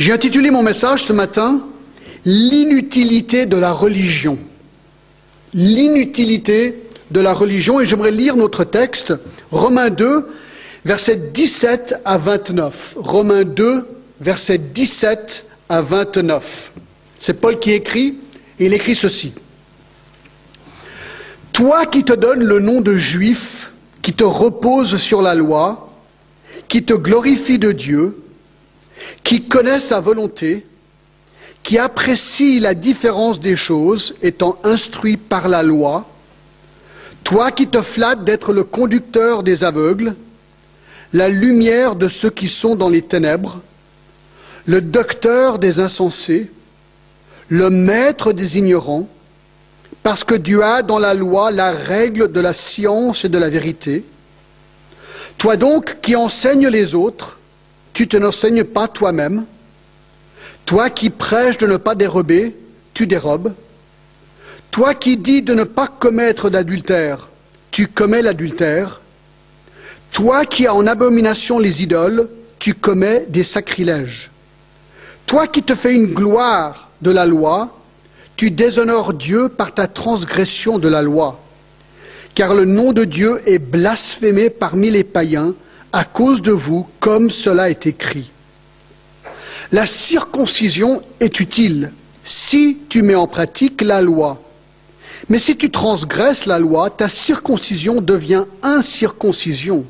J'ai intitulé mon message ce matin L'inutilité de la religion. L'inutilité de la religion. Et j'aimerais lire notre texte, Romains 2, versets 17 à 29. Romains 2, versets 17 à 29. C'est Paul qui écrit, et il écrit ceci. Toi qui te donnes le nom de juif, qui te repose sur la loi, qui te glorifie de Dieu, qui connaît sa volonté, qui apprécie la différence des choses, étant instruit par la loi, toi qui te flattes d'être le conducteur des aveugles, la lumière de ceux qui sont dans les ténèbres, le docteur des insensés, le maître des ignorants, parce que Dieu a dans la loi la règle de la science et de la vérité. Toi donc qui enseignes les autres, tu te n'enseignes pas toi-même. Toi qui prêches de ne pas dérober, tu dérobes. Toi qui dis de ne pas commettre d'adultère, tu commets l'adultère. Toi qui as en abomination les idoles, tu commets des sacrilèges. Toi qui te fais une gloire de la loi, tu déshonores Dieu par ta transgression de la loi. Car le nom de Dieu est blasphémé parmi les païens à cause de vous, comme cela est écrit. La circoncision est utile si tu mets en pratique la loi. Mais si tu transgresses la loi, ta circoncision devient incirconcision.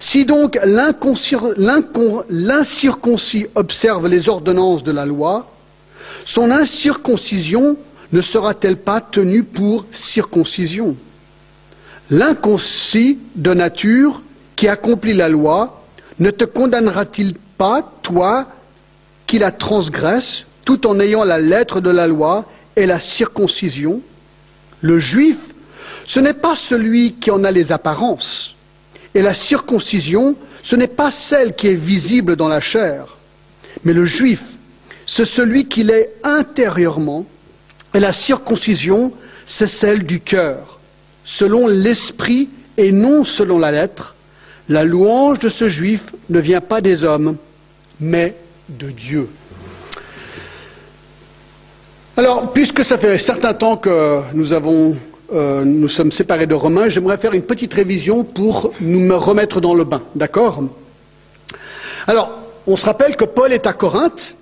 Si donc l'incirconcis observe les ordonnances de la loi, son incirconcision ne sera-t-elle pas tenue pour circoncision? L'inconcis de nature qui accomplit la loi ne te condamnera-t-il pas, toi, qui la transgresse, tout en ayant la lettre de la loi et la circoncision? Le juif, ce n'est pas celui qui en a les apparences, et la circoncision, ce n'est pas celle qui est visible dans la chair, mais le juif, c'est celui qui l'est intérieurement, et la circoncision, c'est celle du cœur, selon l'esprit et non selon la lettre. La louange de ce juif ne vient pas des hommes, mais de Dieu. Alors, puisque ça fait un certain temps que nous avons euh, nous sommes séparés de Romains, j'aimerais faire une petite révision pour nous me remettre dans le bain, d'accord? Alors, on se rappelle que Paul est à Corinthe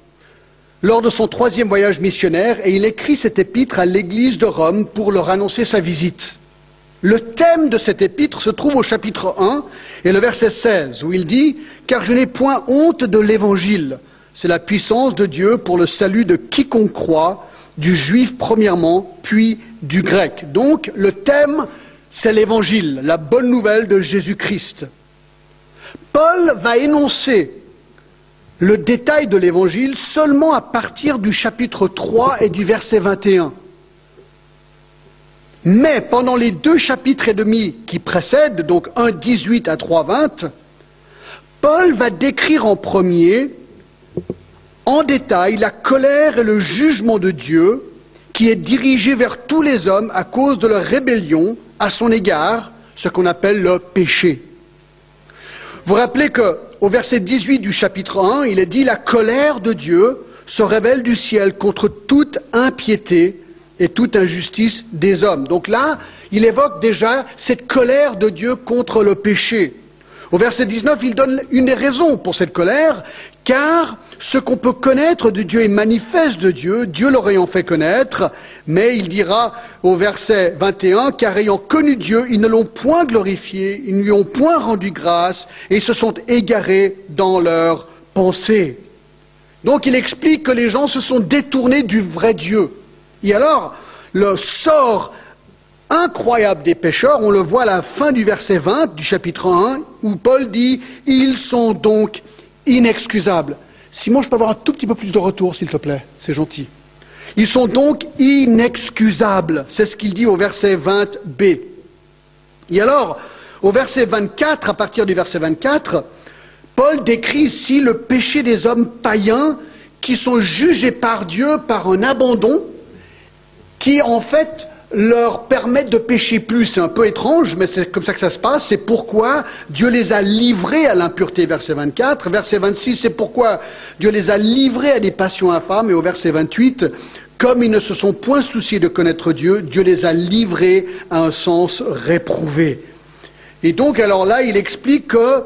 lors de son troisième voyage missionnaire et il écrit cet épître à l'église de Rome pour leur annoncer sa visite. Le thème de cet épître se trouve au chapitre 1 et le verset 16 où il dit Car je n'ai point honte de l'évangile, c'est la puissance de Dieu pour le salut de quiconque croit, du juif premièrement, puis du grec. Donc le thème, c'est l'évangile, la bonne nouvelle de Jésus-Christ. Paul va énoncer le détail de l'évangile seulement à partir du chapitre 3 et du verset 21. Mais pendant les deux chapitres et demi qui précèdent, donc 1, 18 à 3, 20, Paul va décrire en premier en détail la colère et le jugement de Dieu qui est dirigé vers tous les hommes à cause de leur rébellion à son égard, ce qu'on appelle le péché. Vous rappelez que au verset 18 du chapitre 1, il est dit la colère de Dieu se révèle du ciel contre toute impiété et toute injustice des hommes. Donc là, il évoque déjà cette colère de Dieu contre le péché. Au verset 19, il donne une des raisons pour cette colère, car ce qu'on peut connaître de Dieu est manifeste de Dieu, Dieu leur ayant fait connaître, mais il dira au verset 21, car ayant connu Dieu, ils ne l'ont point glorifié, ils ne lui ont point rendu grâce, et ils se sont égarés dans leurs pensées. Donc il explique que les gens se sont détournés du vrai Dieu. Et alors, le sort incroyable des pécheurs, on le voit à la fin du verset 20 du chapitre 1, où Paul dit, ils sont donc inexcusables. Simon, je peux avoir un tout petit peu plus de retour, s'il te plaît C'est gentil. Ils sont donc inexcusables. C'est ce qu'il dit au verset 20b. Et alors, au verset 24, à partir du verset 24, Paul décrit ici le péché des hommes païens qui sont jugés par Dieu par un abandon qui, en fait, leur permettre de pécher plus. C'est un peu étrange, mais c'est comme ça que ça se passe. C'est pourquoi Dieu les a livrés à l'impureté, verset 24. Verset 26, c'est pourquoi Dieu les a livrés à des passions infâmes. Et au verset 28, comme ils ne se sont point souciés de connaître Dieu, Dieu les a livrés à un sens réprouvé. Et donc, alors là, il explique que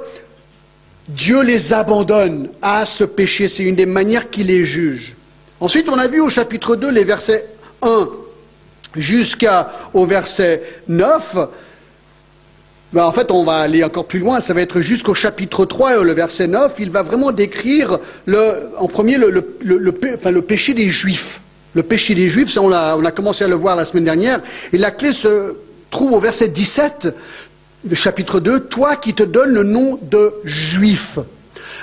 Dieu les abandonne à ce péché. C'est une des manières qu'il les juge. Ensuite, on a vu au chapitre 2 les versets 1 jusqu'au verset 9. Ben, en fait, on va aller encore plus loin, ça va être jusqu'au chapitre 3, le verset 9, il va vraiment décrire en premier le, péché des Juifs. Le péché des Juifs, on a, on a commencé à le voir la semaine dernière, et la clé se trouve au verset 17, le chapitre 2, toi qui te donnes le nom de Juif.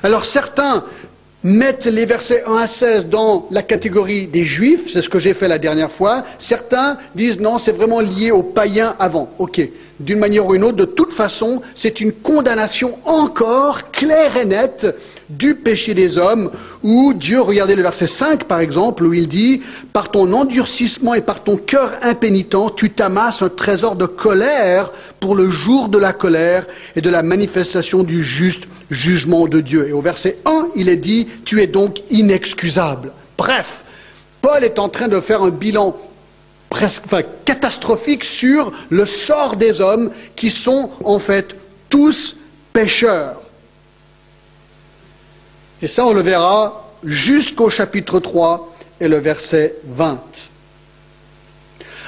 Alors certains mettent les versets 1 à 16 dans la catégorie des juifs, c'est ce que j'ai fait la dernière fois. Certains disent non, c'est vraiment lié aux païens avant. Ok, d'une manière ou une autre, de toute façon, c'est une condamnation encore claire et nette du péché des hommes, où Dieu, regardez le verset 5 par exemple, où il dit, par ton endurcissement et par ton cœur impénitent, tu t'amasses un trésor de colère pour le jour de la colère et de la manifestation du juste jugement de Dieu. Et au verset 1, il est dit, tu es donc inexcusable. Bref, Paul est en train de faire un bilan presque catastrophique sur le sort des hommes qui sont en fait tous pécheurs. Et ça, on le verra jusqu'au chapitre 3 et le verset 20.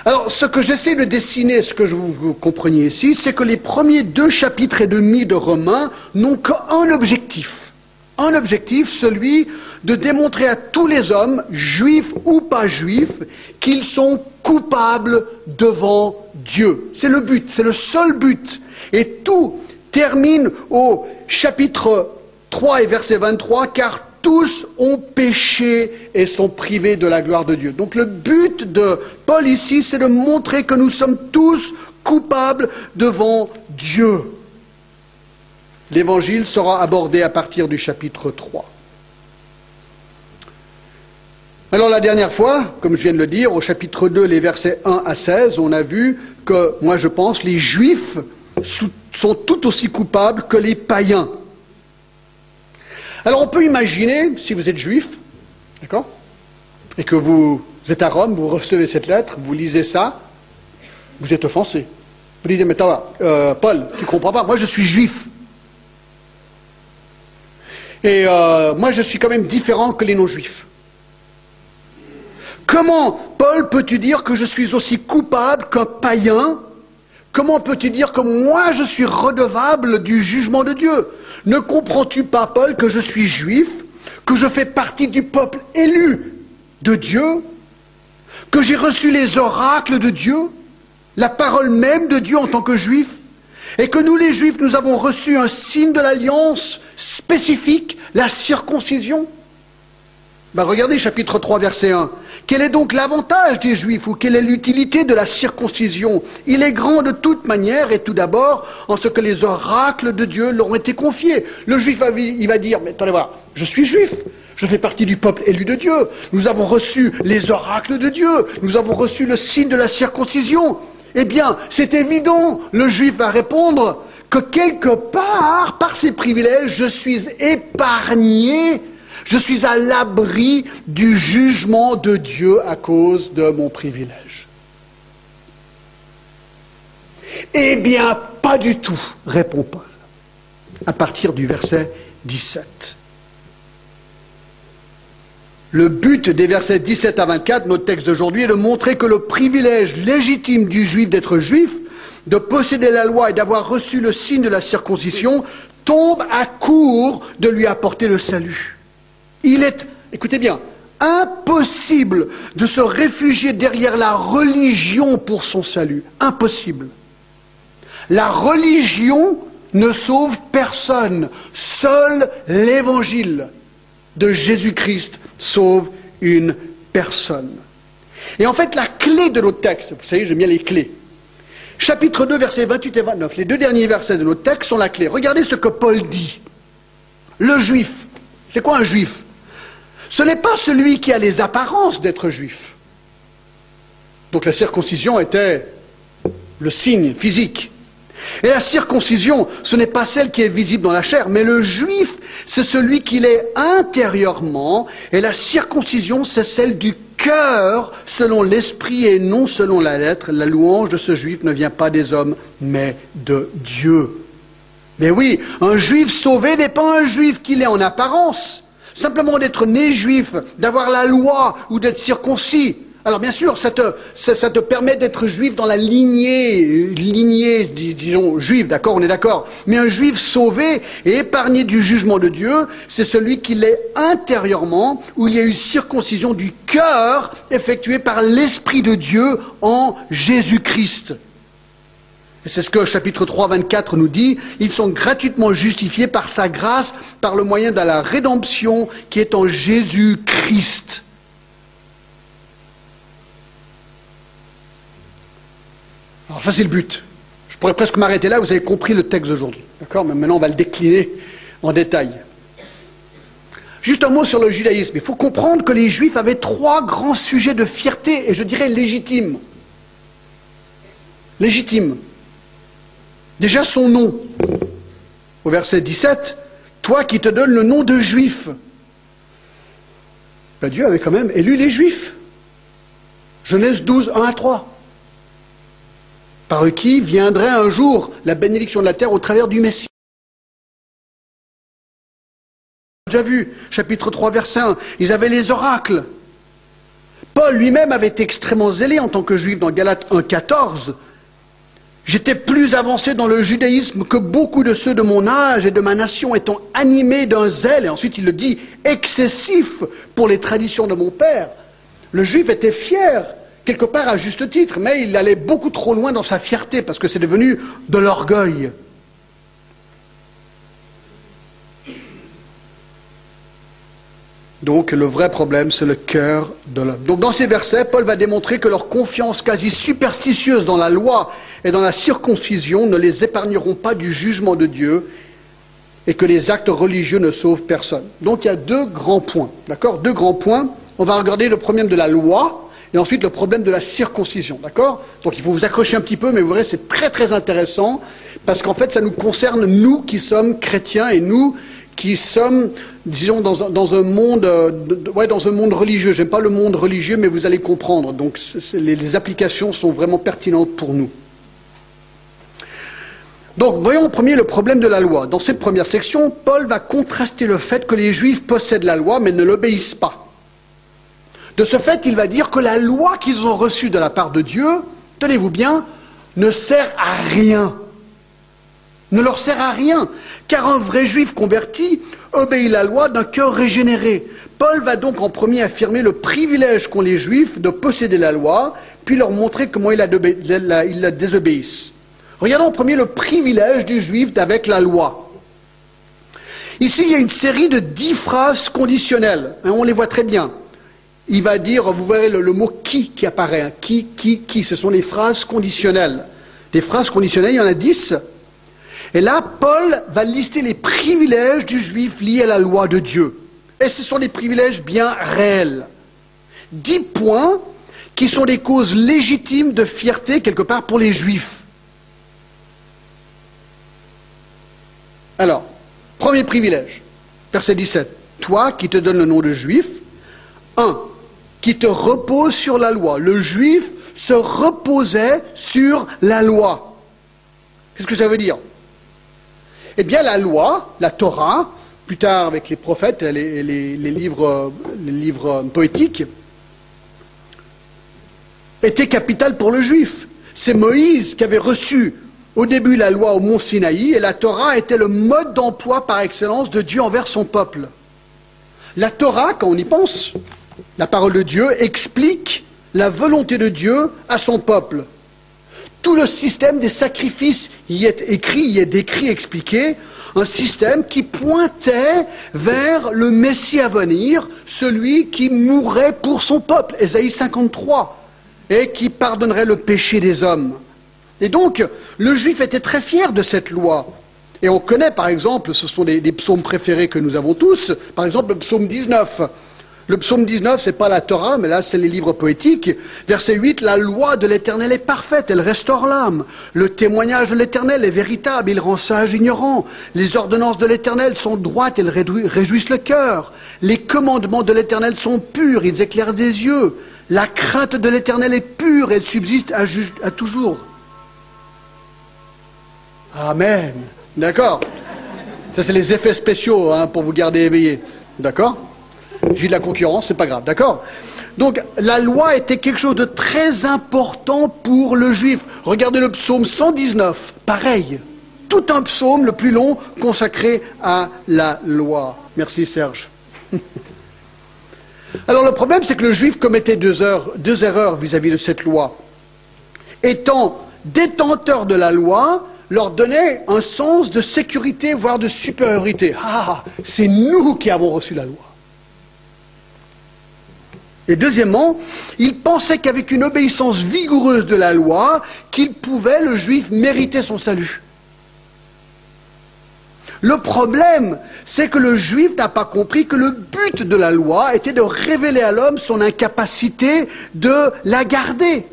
Alors, ce que j'essaie de dessiner, ce que je vous, compreniez ici, c'est que les premiers deux chapitres et demi de Romains n'ont qu'un objectif. Un objectif, celui de démontrer à tous les hommes, juifs ou pas juifs, qu'ils sont coupables devant Dieu. C'est le but, c'est le seul but. Et tout termine au chapitre 3 et verset 23, car tous ont péché et sont privés de la gloire de Dieu. Donc le but de Paul ici, c'est de montrer que nous sommes tous coupables devant Dieu. L'évangile sera abordé à partir du chapitre 3. Alors la dernière fois, comme je viens de le dire, au chapitre 2, les versets 1 à 16, on a vu que, moi je pense, les juifs sont tout aussi coupables que les païens. Alors on peut imaginer, si vous êtes juif, d'accord, et que vous êtes à Rome, vous recevez cette lettre, vous lisez ça, vous êtes offensé. Vous dites, mais euh, Paul, tu ne comprends pas, moi je suis juif. Et euh, moi je suis quand même différent que les non-juifs. Comment, Paul, peux-tu dire que je suis aussi coupable qu'un païen? Comment peux-tu dire que moi je suis redevable du jugement de Dieu? Ne comprends-tu pas, Paul, que je suis juif, que je fais partie du peuple élu de Dieu, que j'ai reçu les oracles de Dieu, la parole même de Dieu en tant que juif, et que nous les juifs, nous avons reçu un signe de l'alliance spécifique, la circoncision? Ben, Regardez chapitre 3, verset 1. Quel est donc l'avantage des Juifs ou quelle est l'utilité de la circoncision? Il est grand de toute manière et tout d'abord en ce que les oracles de Dieu leur ont été confiés. Le Juif, il va dire, mais attendez voir, je suis Juif, je fais partie du peuple élu de Dieu, nous avons reçu les oracles de Dieu, nous avons reçu le signe de la circoncision. Eh bien, c'est évident, le Juif va répondre que quelque part, par ses privilèges, je suis épargné je suis à l'abri du jugement de Dieu à cause de mon privilège. Eh bien, pas du tout, répond Paul, à partir du verset 17. Le but des versets 17 à 24, notre texte d'aujourd'hui, est de montrer que le privilège légitime du juif d'être juif, de posséder la loi et d'avoir reçu le signe de la circoncision, tombe à court de lui apporter le salut. Il est, écoutez bien, impossible de se réfugier derrière la religion pour son salut. Impossible. La religion ne sauve personne. Seul l'évangile de Jésus-Christ sauve une personne. Et en fait, la clé de notre texte, vous savez, j'aime bien les clés. Chapitre 2, versets 28 et 29, les deux derniers versets de notre texte sont la clé. Regardez ce que Paul dit. Le juif, c'est quoi un juif? Ce n'est pas celui qui a les apparences d'être juif. Donc la circoncision était le signe physique. Et la circoncision, ce n'est pas celle qui est visible dans la chair, mais le juif, c'est celui qu'il est intérieurement, et la circoncision, c'est celle du cœur, selon l'esprit et non selon la lettre. La louange de ce juif ne vient pas des hommes, mais de Dieu. Mais oui, un juif sauvé n'est pas un juif qu'il est en apparence. Simplement d'être né juif, d'avoir la loi ou d'être circoncis. Alors bien sûr, ça te, permet d'être juif dans la lignée, lignée, disons, juive, d'accord, on est d'accord. Mais un juif sauvé et épargné du jugement de Dieu, c'est celui qui l'est intérieurement, où il y a eu circoncision du cœur effectuée par l'Esprit de Dieu en Jésus-Christ. C'est ce que chapitre 3, 24 nous dit. Ils sont gratuitement justifiés par sa grâce, par le moyen de la rédemption qui est en Jésus-Christ. Alors ça c'est le but. Je pourrais presque m'arrêter là, vous avez compris le texte d'aujourd'hui. D'accord? Mais maintenant on va le décliner en détail. Juste un mot sur le judaïsme. Il faut comprendre que les juifs avaient trois grands sujets de fierté, et je dirais légitimes. Légitimes. Déjà son nom. Au verset 17, toi qui te donnes le nom de juif. Ben, Dieu avait quand même élu les juifs. Genèse 12, 1 à 3 par qui viendrait un jour la bénédiction de la terre au travers du Messie? déjà vu, chapitre 3, verset 1, ils avaient les oracles. Paul lui-même avait été extrêmement zélé en tant que juif dans Galates 1, 14. J'étais plus avancé dans le judaïsme que beaucoup de ceux de mon âge et de ma nation étant animés d'un zèle, et ensuite il le dit, excessif pour les traditions de mon père. Le juif était fier quelque part à juste titre, mais il allait beaucoup trop loin dans sa fierté, parce que c'est devenu de l'orgueil. Donc le vrai problème, c'est le cœur de l'homme. Donc dans ces versets, Paul va démontrer que leur confiance quasi superstitieuse dans la loi et dans la circoncision ne les épargneront pas du jugement de Dieu et que les actes religieux ne sauvent personne. Donc il y a deux grands points, d'accord? Deux grands points. On va regarder le problème de la loi, et ensuite, le problème de la circoncision, d'accord? Donc il faut vous accrocher un petit peu, mais vous verrez, c'est très très intéressant, parce qu'en fait, ça nous concerne, nous qui sommes chrétiens, et nous qui sommes, disons, dans un, monde, euh, ouais, dans religieux. J'aime pas le monde religieux, mais vous allez comprendre. Donc les, les applications sont vraiment pertinentes pour nous. Donc, voyons en premier le problème de la loi. Dans cette première section, Paul va contraster le fait que les Juifs possèdent la loi, mais ne l'obéissent pas. De ce fait, il va dire que la loi qu'ils ont reçue de la part de Dieu, tenez-vous bien, ne sert à rien. Ne leur sert à rien, car un vrai juif converti obéit la loi d'un cœur régénéré. Paul va donc en premier affirmer le privilège qu'ont les juifs de posséder la loi, puis leur montrer comment ils la, désobéissent. Regardons en premier le privilège du juif d'avec la loi. Ici, il y a une série de dix phrases conditionnelles, hein, on les voit très bien il va dire, vous verrez le, mot qui qui apparaît, hein. qui, qui, qui, ce sont les phrases conditionnelles. Les phrases conditionnelles, il y en a dix. Et là, Paul va lister les privilèges du juif liés à la loi de Dieu. Et ce sont des privilèges bien réels. Dix points qui sont des causes légitimes de fierté quelque part pour les juifs. Alors, premier privilège, verset 17. Toi qui te donnes le nom de juif, un, qui te repose sur la loi. Le juif se reposait sur la loi. Qu'est-ce que ça veut dire? Eh bien, la loi, la Torah, plus tard avec les prophètes et les, livres, les livres poétiques, était capitale pour le juif. C'est Moïse qui avait reçu au début la loi au mont Sinaï et la Torah était le mode d'emploi par excellence de Dieu envers son peuple. La Torah, quand on y pense, la parole de Dieu explique la volonté de Dieu à son peuple. Tout le système des sacrifices y est écrit, y est décrit, expliqué, un système qui pointait vers le Messie à venir, celui qui mourrait pour son peuple, Ésaïe 53, et qui pardonnerait le péché des hommes. Et donc, le juif était très fier de cette loi. Et on connaît, par exemple, ce sont des, psaumes préférés que nous avons tous, par exemple le psaume 19. Le psaume 19, c'est pas la Torah, mais là, c'est les livres poétiques. Verset 8, la loi de l'éternel est parfaite, elle restaure l'âme. Le témoignage de l'éternel est véritable, il rend sage ignorant. Les ordonnances de l'éternel sont droites, elles réjouissent le cœur. Les commandements de l'éternel sont purs, ils éclairent des yeux. La crainte de l'éternel est pure, elle subsiste à, toujours. Amen. D'accord Ça, c'est les effets spéciaux hein, pour vous garder éveillé. D'accord j'ai de la concurrence, c'est pas grave, d'accord? Donc la loi était quelque chose de très important pour le juif. Regardez le psaume 119, pareil. Tout un psaume, le plus long, consacré à la loi. Merci Serge. Alors le problème, c'est que le juif commettait deux, erreurs vis-à-vis de cette loi. Étant détenteur de la loi, leur donnait un sens de sécurité, voire de supériorité. Ah, c'est nous qui avons reçu la loi. Et deuxièmement, il pensait qu'avec une obéissance vigoureuse de la loi, qu'il pouvait, le juif, mériter son salut. Le problème, c'est que le juif n'a pas compris que le but de la loi était de révéler à l'homme son incapacité de la garder.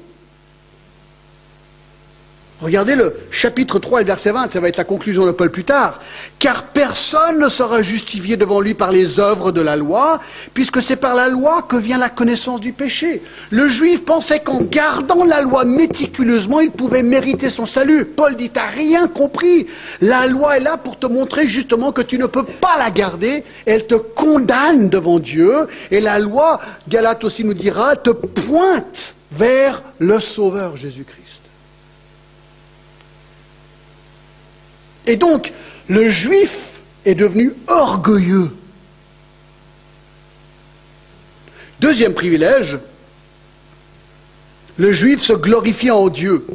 Regardez le chapitre 3 et verset 20, ça va être la conclusion de Paul plus tard. Car personne ne sera justifié devant lui par les œuvres de la loi, puisque c'est par la loi que vient la connaissance du péché. Le juif pensait qu'en gardant la loi méticuleusement, il pouvait mériter son salut. Paul dit, t'as rien compris. La loi est là pour te montrer justement que tu ne peux pas la garder. Elle te condamne devant Dieu. Et la loi, Galate aussi nous dira, te pointe vers le Sauveur Jésus-Christ. Et donc, le juif est devenu orgueilleux. Deuxième privilège, le juif se glorifie en Dieu.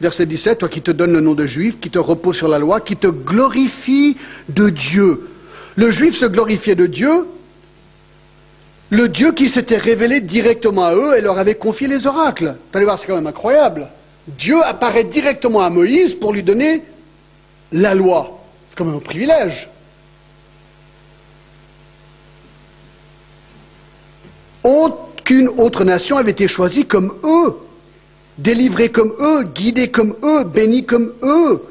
Verset 17, toi qui te donnes le nom de juif, qui te repose sur la loi, qui te glorifie de Dieu. Le juif se glorifiait de Dieu, le Dieu qui s'était révélé directement à eux et leur avait confié les oracles. Vous allez voir, c'est quand même incroyable. Dieu apparaît directement à Moïse pour lui donner la loi. C'est quand même un privilège. Aucune autre nation avait été choisie comme eux, délivrée comme eux, guidée comme eux, bénie comme eux.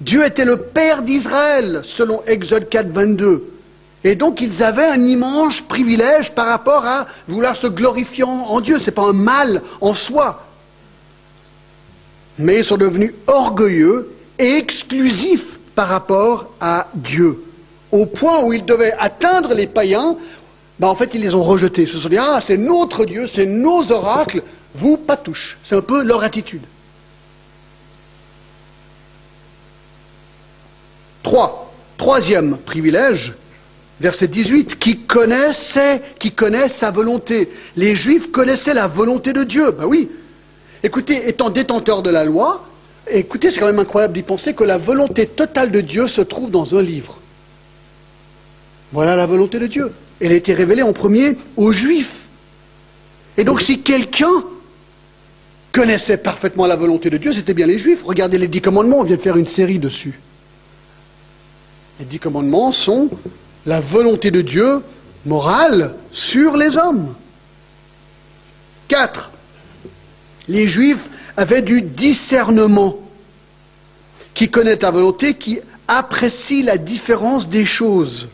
Dieu était le Père d'Israël, selon Exode 4, 22. Et donc ils avaient un immense privilège par rapport à vouloir se glorifier en Dieu. Ce n'est pas un mal en soi. Mais ils sont devenus orgueilleux exclusif par rapport à Dieu. Au point où ils devaient atteindre les païens, ben en fait, ils les ont rejetés. Ils se sont dit, ah, c'est notre Dieu, c'est nos oracles, vous, pas touche. C'est un peu leur attitude. Trois. Troisième privilège, verset 18, qui connaissait, qui connaît sa volonté. Les Juifs connaissaient la volonté de Dieu. Ben oui. Écoutez, étant détenteurs de la loi, Écoutez, c'est quand même incroyable d'y penser que la volonté totale de Dieu se trouve dans un livre. Voilà la volonté de Dieu. Elle a été révélée en premier aux Juifs. Et donc si quelqu'un connaissait parfaitement la volonté de Dieu, c'était bien les Juifs. Regardez les dix commandements, on vient de faire une série dessus. Les dix commandements sont la volonté de Dieu morale sur les hommes. Quatre, les Juifs avait du discernement, qui connaît la volonté, qui apprécie la différence des choses.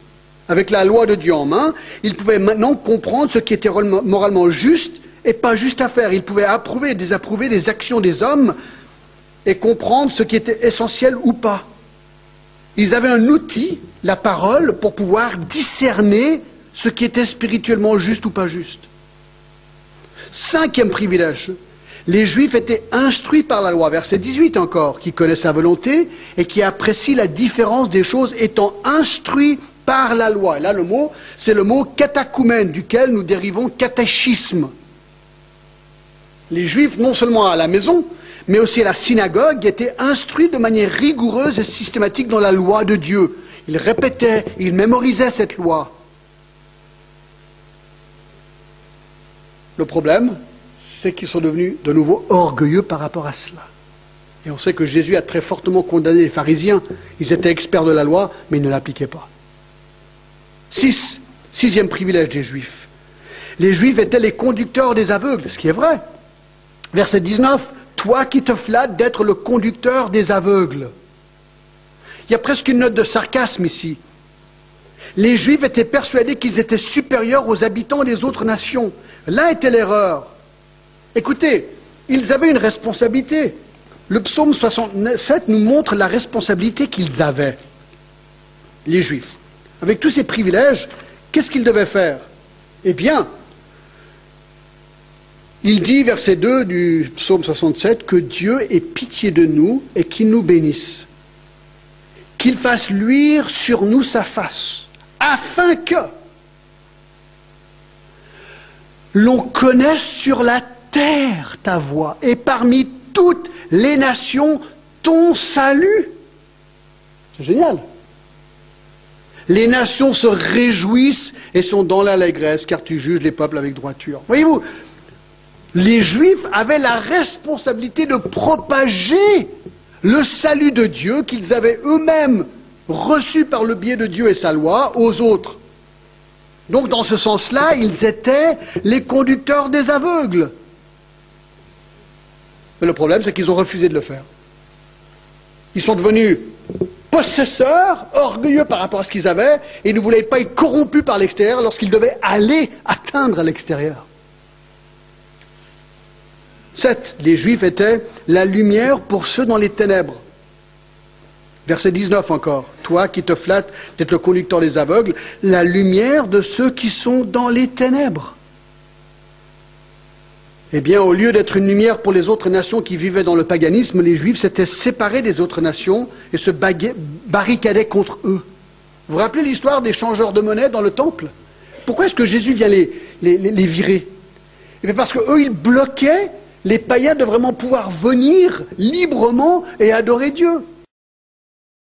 Avec la loi de Dieu en main, il pouvait maintenant comprendre ce qui était moralement juste et pas juste à faire. Il pouvait approuver et désapprouver les actions des hommes et comprendre ce qui était essentiel ou pas. Ils avaient un outil, la parole, pour pouvoir discerner ce qui était spirituellement juste ou pas juste. Cinquième privilège, les Juifs étaient instruits par la loi, verset 18 encore, qui connaît sa volonté et qui apprécie la différence des choses étant instruits par la loi. Là, le mot, c'est le mot catacumène, duquel nous dérivons catéchisme. Les Juifs, non seulement à la maison, mais aussi à la synagogue, étaient instruits de manière rigoureuse et systématique dans la loi de Dieu. Ils répétaient, ils mémorisaient cette loi. Le problème, c'est qu'ils sont devenus de nouveau orgueilleux par rapport à cela. Et on sait que Jésus a très fortement condamné les pharisiens. Ils étaient experts de la loi, mais ils ne l'appliquaient pas. Six, sixième privilège des Juifs. Les Juifs étaient les conducteurs des aveugles, ce qui est vrai. Verset 19, toi qui te flattes d'être le conducteur des aveugles. Il y a presque une note de sarcasme ici. Les Juifs étaient persuadés qu'ils étaient supérieurs aux habitants des autres nations. Là était l'erreur. Écoutez, ils avaient une responsabilité. Le psaume 67 nous montre la responsabilité qu'ils avaient, les Juifs. Avec tous ces privilèges, qu'est-ce qu'ils devaient faire? Eh bien, il dit, verset 2 du psaume 67, que Dieu ait pitié de nous et qu'il nous bénisse, qu'il fasse luire sur nous sa face, afin que l'on connaisse sur la terre ta voix et parmi toutes les nations ton salut. C'est génial. Les nations se réjouissent et sont dans l'allégresse car tu juges les peuples avec droiture. Voyez-vous, les Juifs avaient la responsabilité de propager le salut de Dieu qu'ils avaient eux-mêmes reçu par le biais de Dieu et sa loi aux autres. Donc dans ce sens-là, ils étaient les conducteurs des aveugles. Mais le problème, c'est qu'ils ont refusé de le faire. Ils sont devenus possesseurs, orgueilleux par rapport à ce qu'ils avaient, et ne voulaient pas être corrompus par l'extérieur lorsqu'ils devaient aller atteindre l'extérieur. 7. Les Juifs étaient la lumière pour ceux dans les ténèbres. Verset 19 encore. Toi qui te flattes d'être le conducteur des aveugles, la lumière de ceux qui sont dans les ténèbres. Eh bien, au lieu d'être une lumière pour les autres nations qui vivaient dans le paganisme, les Juifs s'étaient séparés des autres nations et se barricadaient contre eux. Vous vous rappelez l'histoire des changeurs de monnaie dans le temple? Pourquoi est-ce que Jésus vient les, virer? Eh Parce qu'eux, ils bloquaient les païens de vraiment pouvoir venir librement et adorer Dieu.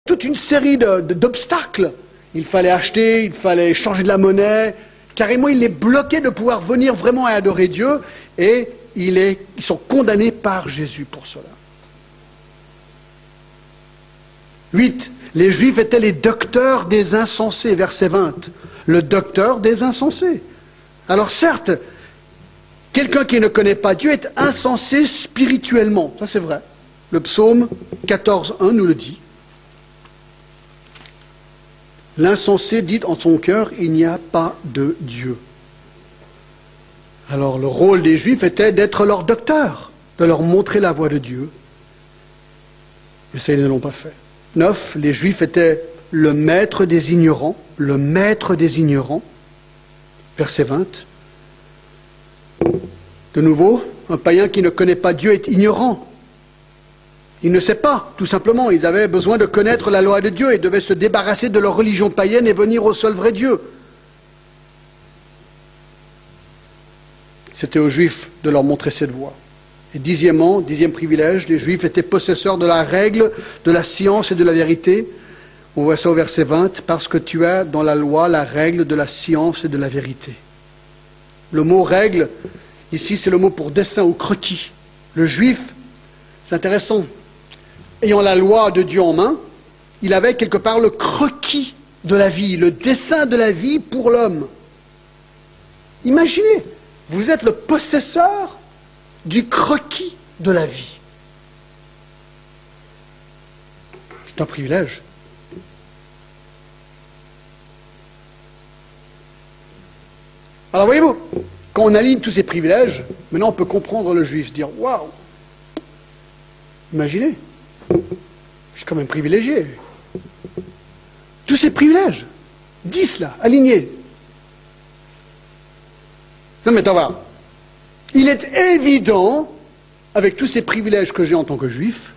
Toute une série d'obstacles. Il fallait acheter, il fallait changer de la monnaie. Carrément, il les bloquait de pouvoir venir vraiment et adorer Dieu et ils sont condamnés par Jésus pour cela. 8. Les Juifs étaient les docteurs des insensés, verset 20. Le docteur des insensés. Alors certes, quelqu'un qui ne connaît pas Dieu est insensé spirituellement. Ça c'est vrai. Le psaume 14.1 nous le dit. L'insensé dit en son cœur, il n'y a pas de Dieu. Alors le rôle des Juifs était d'être leur docteur, de leur montrer la voie de Dieu. Mais ça, ils ne l'ont pas fait. Neuf, les Juifs étaient le maître des ignorants, le maître des ignorants. Verset 20. De nouveau, un païen qui ne connaît pas Dieu est ignorant. Il ne sait pas, tout simplement. Ils avaient besoin de connaître la loi de Dieu et devaient se débarrasser de leur religion païenne et venir au seul vrai Dieu. C'était aux Juifs de leur montrer cette voie. Et dixièmement, dixième privilège, les Juifs étaient possesseurs de la règle, de la science et de la vérité. On voit ça au verset 20, parce que tu as dans la loi la règle de la science et de la vérité. Le mot règle, ici, c'est le mot pour dessin ou croquis. Le Juif, c'est intéressant, ayant la loi de Dieu en main, il avait quelque part le croquis de la vie, le dessin de la vie pour l'homme. Imaginez, vous êtes le possesseur du croquis de la vie. C'est un privilège. Alors voyez-vous, quand on aligne tous ces privilèges, maintenant on peut comprendre le juif, dire Waouh Imaginez, je suis quand même privilégié. Tous ces privilèges, dix là, alignés, non, mais t'en Il est évident, avec tous ces privilèges que j'ai en tant que juif,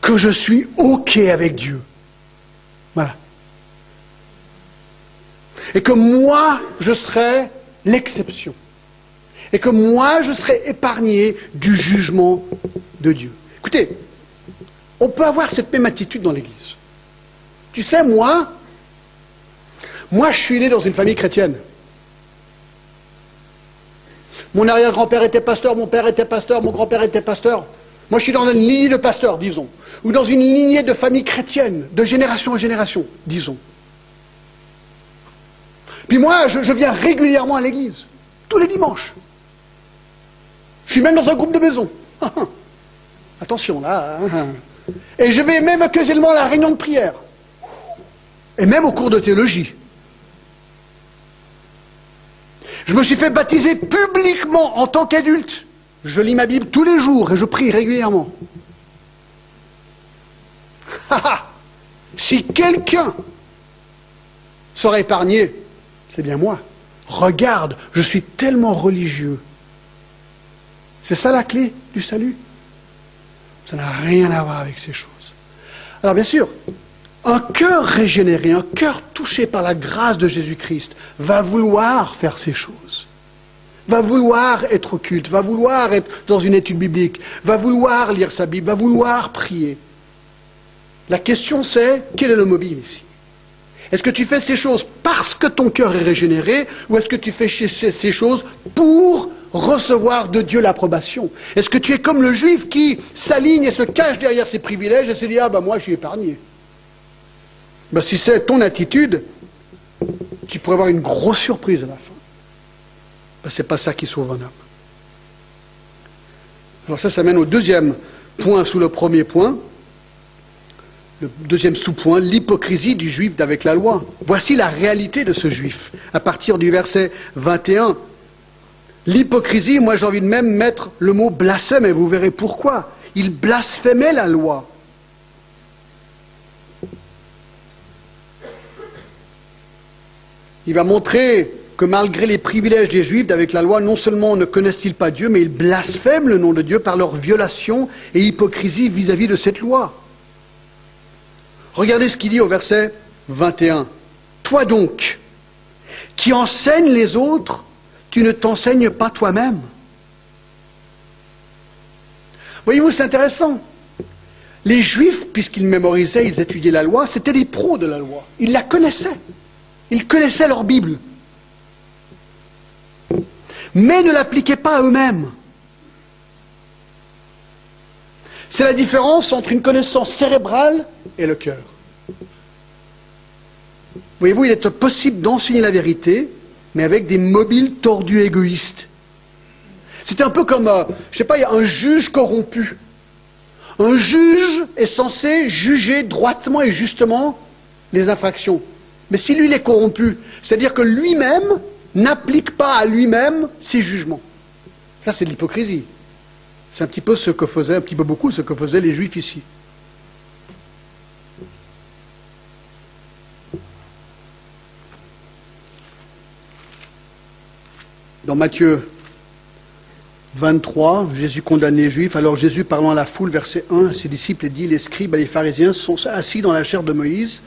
que je suis OK avec Dieu. Voilà. Et que moi, je serai l'exception. Et que moi, je serai épargné du jugement de Dieu. Écoutez, on peut avoir cette même attitude dans l'Église. Tu sais, moi, moi, je suis né dans une famille chrétienne. Mon arrière-grand-père était pasteur, mon père était pasteur, mon grand-père était pasteur. Moi, je suis dans une lignée de pasteurs, disons, ou dans une lignée de famille chrétienne, de génération en génération, disons. Puis moi, je, je viens régulièrement à l'église, tous les dimanches. Je suis même dans un groupe de maison. Attention là. Hein. Et je vais même occasionnellement à la réunion de prière. Et même au cours de théologie. Je me suis fait baptiser publiquement en tant qu'adulte. Je lis ma Bible tous les jours et je prie régulièrement. si quelqu'un sera épargné, c'est bien moi. Regarde, je suis tellement religieux. C'est ça la clé du salut? Ça n'a rien à voir avec ces choses. Alors bien sûr, un cœur régénéré, un cœur touché par la grâce de Jésus-Christ va vouloir faire ces choses, va vouloir être culte, va vouloir être dans une étude biblique, va vouloir lire sa Bible, va vouloir prier. La question c'est, quel est le mobile ici? Est-ce que tu fais ces choses parce que ton cœur est régénéré ou est-ce que tu fais ces choses pour recevoir de Dieu l'approbation? Est-ce que tu es comme le juif qui s'aligne et se cache derrière ses privilèges et se dit Ah ben moi je suis épargné ben, Si c'est ton attitude, tu pourrais avoir une grosse surprise à la fin. Ben, Ce n'est pas ça qui sauve un homme. Alors ça, ça mène au deuxième point sous le premier point. Le deuxième sous-point, l'hypocrisie du juif avec la loi. Voici la réalité de ce juif. À partir du verset 21, L'hypocrisie, moi j'ai envie de même mettre le mot blasphème, et vous verrez pourquoi. Il blasphémait la loi. Il va montrer que malgré les privilèges des Juifs avec la loi, non seulement ne connaissent-ils pas Dieu, mais ils blasphèment le nom de Dieu par leur violation et hypocrisie vis-à-vis de cette loi. Regardez ce qu'il dit au verset 21. Toi donc, qui enseignes les autres tu ne t'enseignes pas toi-même. Voyez-vous, c'est intéressant. Les Juifs, puisqu'ils mémorisaient, ils étudiaient la loi, c'était des pros de la loi. Ils la connaissaient. Ils connaissaient leur Bible. Mais ne l'appliquaient pas à eux-mêmes. C'est la différence entre une connaissance cérébrale et le cœur. Voyez-vous, il est possible d'enseigner la vérité mais avec des mobiles tordus égoïstes. C'est un peu comme, euh, je ne sais pas, il y a un juge corrompu. Un juge est censé juger droitement et justement les infractions. Mais si lui il est corrompu, c'est-à-dire que lui-même n'applique pas à lui-même ses jugements. Ça, c'est de l'hypocrisie. C'est un petit peu ce que faisaient, un petit peu beaucoup, ce que faisaient les juifs ici. Dans Matthieu 23, Jésus condamné les Juifs. Alors Jésus, parlant à la foule, verset 1, à ses disciples, dit Les scribes et les pharisiens sont assis dans la chair de Moïse.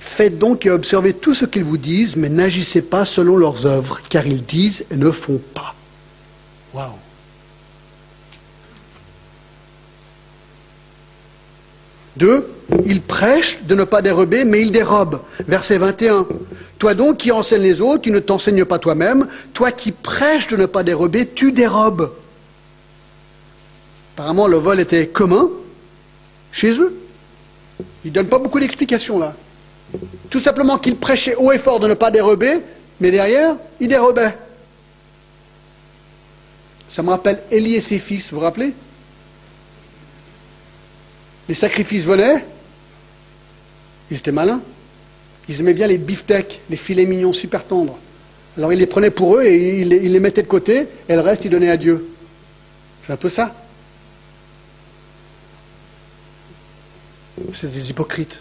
Faites donc et observez tout ce qu'ils vous disent, mais n'agissez pas selon leurs œuvres, car ils disent et ne font pas. Waouh Deux, ils prêchent de ne pas dérober, mais ils dérobent. Verset 21. Toi donc qui enseignes les autres, tu ne t'enseignes pas toi-même. Toi qui prêches de ne pas dérober, tu dérobes. Apparemment, le vol était commun chez eux. Ils ne donnent pas beaucoup d'explications là. Tout simplement qu'ils prêchaient haut et fort de ne pas dérober, mais derrière, ils dérobaient. Ça me rappelle Élie et ses fils, vous vous rappelez? Les sacrifices venaient, ils étaient malins. Ils aimaient bien les beefsteaks, les filets mignons super tendres. Alors ils les prenaient pour eux et ils les, mettaient de côté, et le reste, ils donnaient à Dieu. C'est un peu ça. C'est des hypocrites.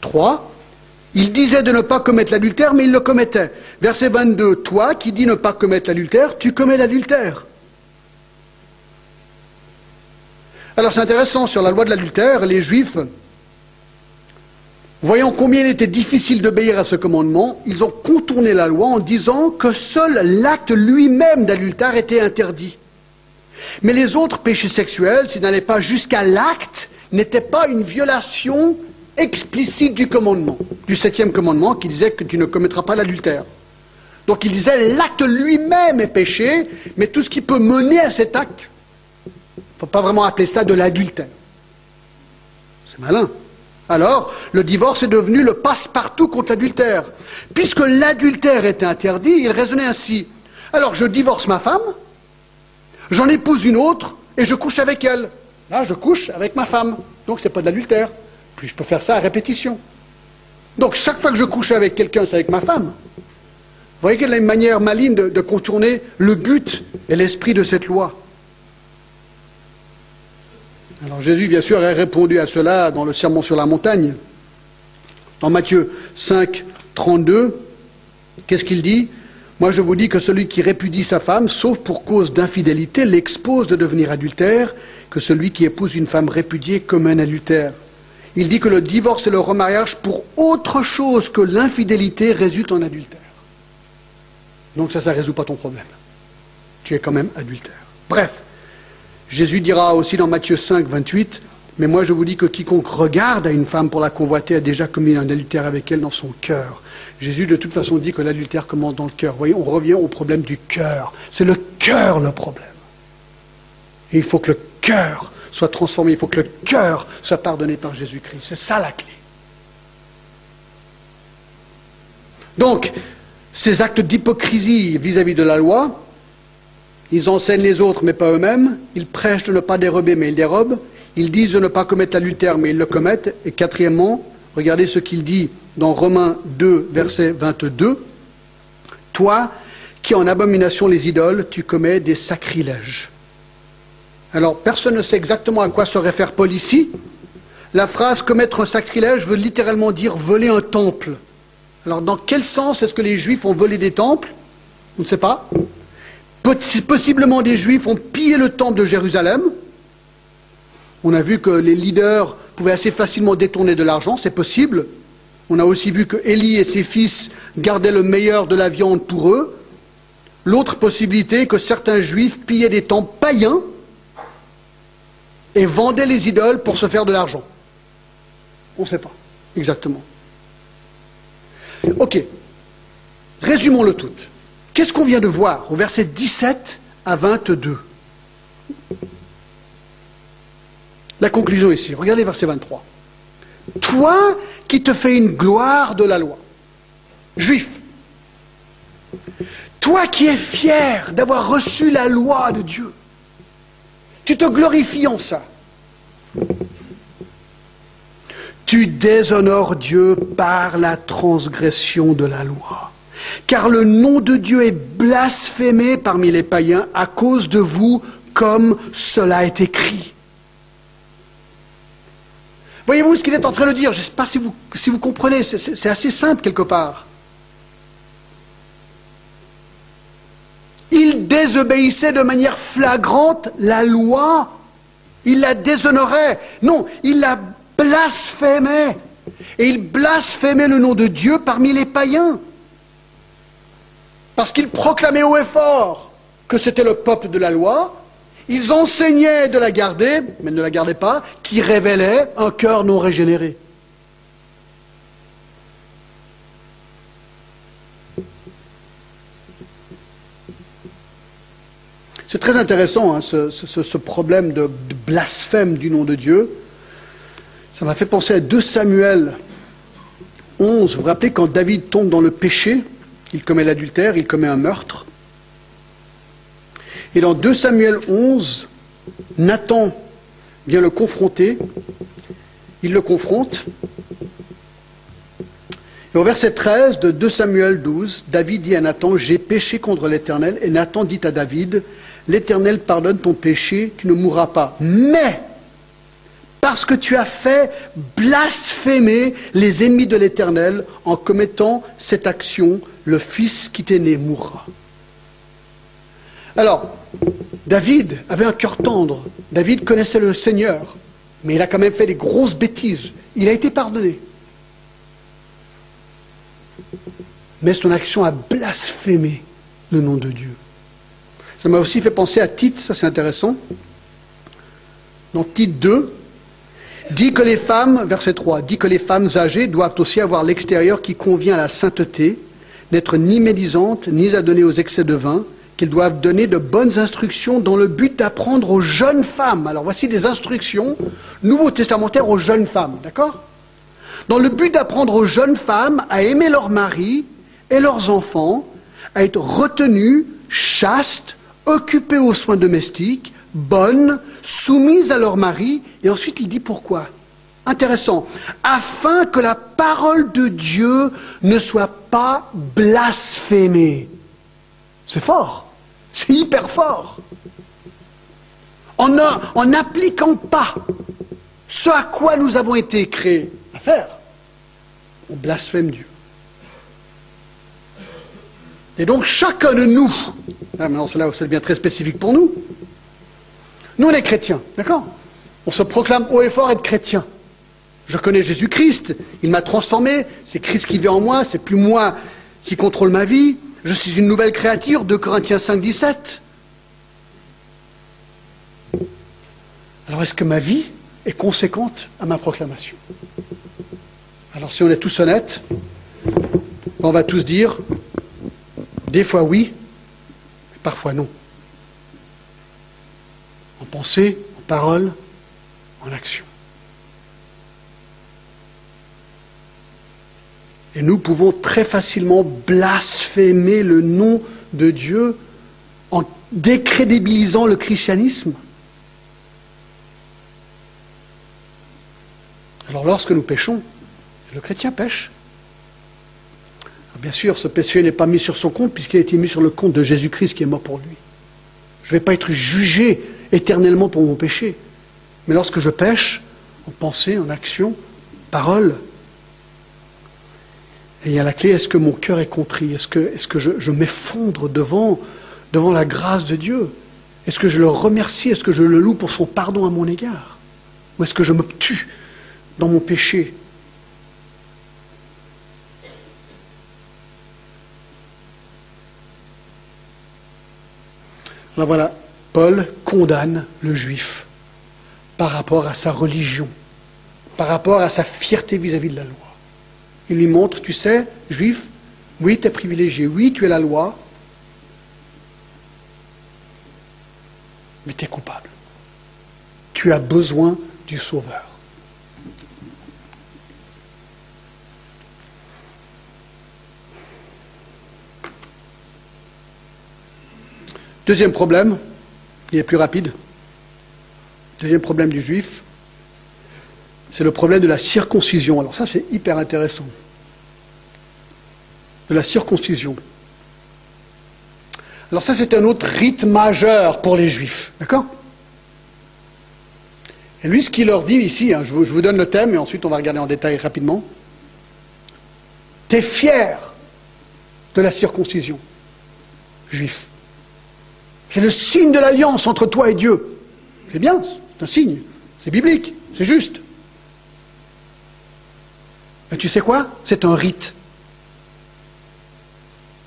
Trois, ils disaient de ne pas commettre l'adultère, mais ils le commettaient. Verset 22, toi qui dis ne pas commettre l'adultère, tu commets l'adultère. Alors c'est intéressant, sur la loi de l'adultère, les juifs Voyant combien il était difficile d'obéir à ce commandement, ils ont contourné la loi en disant que seul l'acte lui-même d'adultère était interdit. Mais les autres péchés sexuels, s'ils n'allaient pas jusqu'à l'acte, n'étaient pas une violation explicite du commandement, du septième commandement qui disait que tu ne commettras pas l'adultère. Donc il disait l'acte lui-même est péché, mais tout ce qui peut mener à cet acte, on ne peut pas vraiment appeler ça de l'adultère. C'est malin. Alors, le divorce est devenu le passe-partout contre l'adultère. Puisque l'adultère était interdit, il raisonnait ainsi. Alors, je divorce ma femme, j'en épouse une autre et je couche avec elle. Là, je couche avec ma femme. Donc, ce n'est pas de l'adultère. Puis, je peux faire ça à répétition. Donc, chaque fois que je couche avec quelqu'un, c'est avec ma femme. Vous voyez quelle est une manière maligne de contourner le but et l'esprit de cette loi? Alors Jésus, bien sûr, a répondu à cela dans le Sermon sur la montagne. Dans Matthieu 5, 32, qu'est-ce qu'il dit? Moi, je vous dis que celui qui répudie sa femme, sauf pour cause d'infidélité, l'expose de devenir adultère, que celui qui épouse une femme répudiée comme un adultère. Il dit que le divorce et le remariage, pour autre chose que l'infidélité, résultent en adultère. Donc ça, ça ne résout pas ton problème. Tu es quand même adultère. Bref, Jésus dira aussi dans Matthieu 5, 28, Mais moi je vous dis que quiconque regarde à une femme pour la convoiter a déjà commis un adultère avec elle dans son cœur. Jésus de toute façon dit que l'adultère commence dans le cœur. Vous voyez, on revient au problème du cœur. C'est le cœur le problème. Et il faut que le soit transformé, il faut que le cœur soit pardonné par Jésus-Christ. C'est ça la clé. Donc, ces actes d'hypocrisie vis-à-vis de la loi, ils enseignent les autres, mais pas eux-mêmes. Ils prêchent de ne pas dérober, mais ils dérobent. Ils disent de ne pas commettre l'adultère, mais ils le commettent. Et quatrièmement, regardez ce qu'il dit dans Romains 2, verset 22. Toi, qui en abomination les idoles, tu commets des sacrilèges. Alors, personne ne sait exactement à quoi se réfère Paul ici. La phrase commettre un sacrilège veut littéralement dire voler un temple. Alors, dans quel sens est-ce que les Juifs ont volé des temples? On ne sait pas. Possiblement des Juifs ont pillé le temple de Jérusalem. On a vu que les leaders pouvaient assez facilement détourner de l'argent, c'est possible. On a aussi vu que Élie et ses fils gardaient le meilleur de la viande pour eux. L'autre possibilité est que certains Juifs pillaient des temples païens et vendaient les idoles pour se faire de l'argent. On ne sait pas exactement. Ok, résumons le tout. Qu'est-ce qu'on vient de voir au verset 17 à 22 La conclusion ici, regardez verset 23. Toi qui te fais une gloire de la loi, juif, toi qui es fier d'avoir reçu la loi de Dieu, tu te glorifies en ça. Tu déshonores Dieu par la transgression de la loi car le nom de Dieu est blasphémé parmi les païens à cause de vous, comme cela est écrit. Voyez-vous ce qu'il est en train de dire? Je ne sais pas si vous, si vous comprenez, c'est assez simple quelque part. Il désobéissait de manière flagrante la loi. Il la déshonorait. Non, il la blasphémait. Et il blasphémait le nom de Dieu parmi les païens parce qu'ils proclamaient haut et fort que c'était le peuple de la loi, ils enseignaient de la garder, mais ne la gardaient pas, qui révélait un cœur non régénéré. C'est très intéressant, hein, ce, problème de, de, blasphème du nom de Dieu. Ça m'a fait penser à 2 Samuel 11. Vous vous rappelez quand David tombe dans le péché il commet l'adultère, il commet un meurtre? Et dans 2 Samuel 11, Nathan vient le confronter. Il le confronte. Et au verset 13 de 2 Samuel 12, David dit à Nathan, J'ai péché contre l'Éternel. Et Nathan dit à David, L'Éternel pardonne ton péché, tu ne mourras pas. Mais parce que tu as fait blasphémer les ennemis de l'Éternel en commettant cette action, le fils qui t'est né mourra. Alors, David avait un cœur tendre, David connaissait le Seigneur, mais il a quand même fait des grosses bêtises. Il a été pardonné. Mais son action a blasphémé le nom de Dieu. Ça m'a aussi fait penser à Tite, ça c'est intéressant. Dans Tite 2, dit que les femmes, verset 3, dit que les femmes âgées doivent aussi avoir l'extérieur qui convient à la sainteté, n'être ni médisantes, ni à donner aux excès de vin, qu'ils doivent donner de bonnes instructions dans le but d'apprendre aux jeunes femmes. Alors voici des instructions nouveau testamentaires aux jeunes femmes, d'accord? Dans le but d'apprendre aux jeunes femmes à aimer leur mari et leurs enfants, à être retenues, chastes, occupées aux soins domestiques, bonnes, soumises à leur mari, et ensuite il dit pourquoi. Intéressant. Afin que la parole de Dieu ne soit pas blasphémée. C'est fort. C'est hyper fort. En n'appliquant pas ce à quoi nous avons été créés à faire, on blasphème Dieu. Et donc chacun de nous, ah, maintenant c'est là où ça devient très spécifique pour nous, nous est chrétiens, d'accord? On se proclame haut et fort être chrétien. Je connais Jésus-Christ, il m'a transformé, c'est Christ qui vit en moi, c'est plus moi qui contrôle ma vie, je suis une nouvelle créature, 2 Corinthiens 5, 17. Alors est-ce que ma vie est conséquente à ma proclamation? Alors si on est tous honnêtes, on va tous dire, des fois oui, parfois non. En pensée, en parole, en action. Et nous pouvons très facilement blasphémer le nom de Dieu en décrédibilisant le christianisme. Alors lorsque nous péchons, le chrétien pêche. Bien sûr, ce péché n'est pas mis sur son compte puisqu'il a été mis sur le compte de Jésus-Christ qui est mort pour lui. Je ne vais pas être jugé éternellement pour mon péché. Mais lorsque je pêche, en pensée, en action, parole, il y a la clé, est-ce que mon cœur est contrit? Est-ce que, je, m'effondre devant, devant la grâce de Dieu? Est-ce que je le remercie? Est-ce que je le loue pour son pardon à mon égard? Ou est-ce que je me tue dans mon péché? Alors voilà, Paul condamne le juif par rapport à sa religion, par rapport à sa fierté vis-à-vis -vis de la loi. Il lui montre, tu sais, juif, oui, tu es privilégié, oui, tu es la loi, mais tu es coupable. Tu as besoin du Sauveur. Deuxième problème, il est plus rapide. Deuxième problème du juif, c'est le problème de la circoncision. Alors ça, c'est hyper intéressant. De la circoncision. Alors ça, c'est un autre rite majeur pour les juifs. D'accord? Et lui, ce qu'il leur dit ici, hein, je, vous, je, vous, donne le thème et ensuite on va regarder en détail rapidement. T'es fier de la circoncision, juif. C'est le signe de l'alliance entre toi et Dieu. C'est bien, c'est un signe. C'est biblique, c'est juste. Mais tu sais quoi? C'est un rite.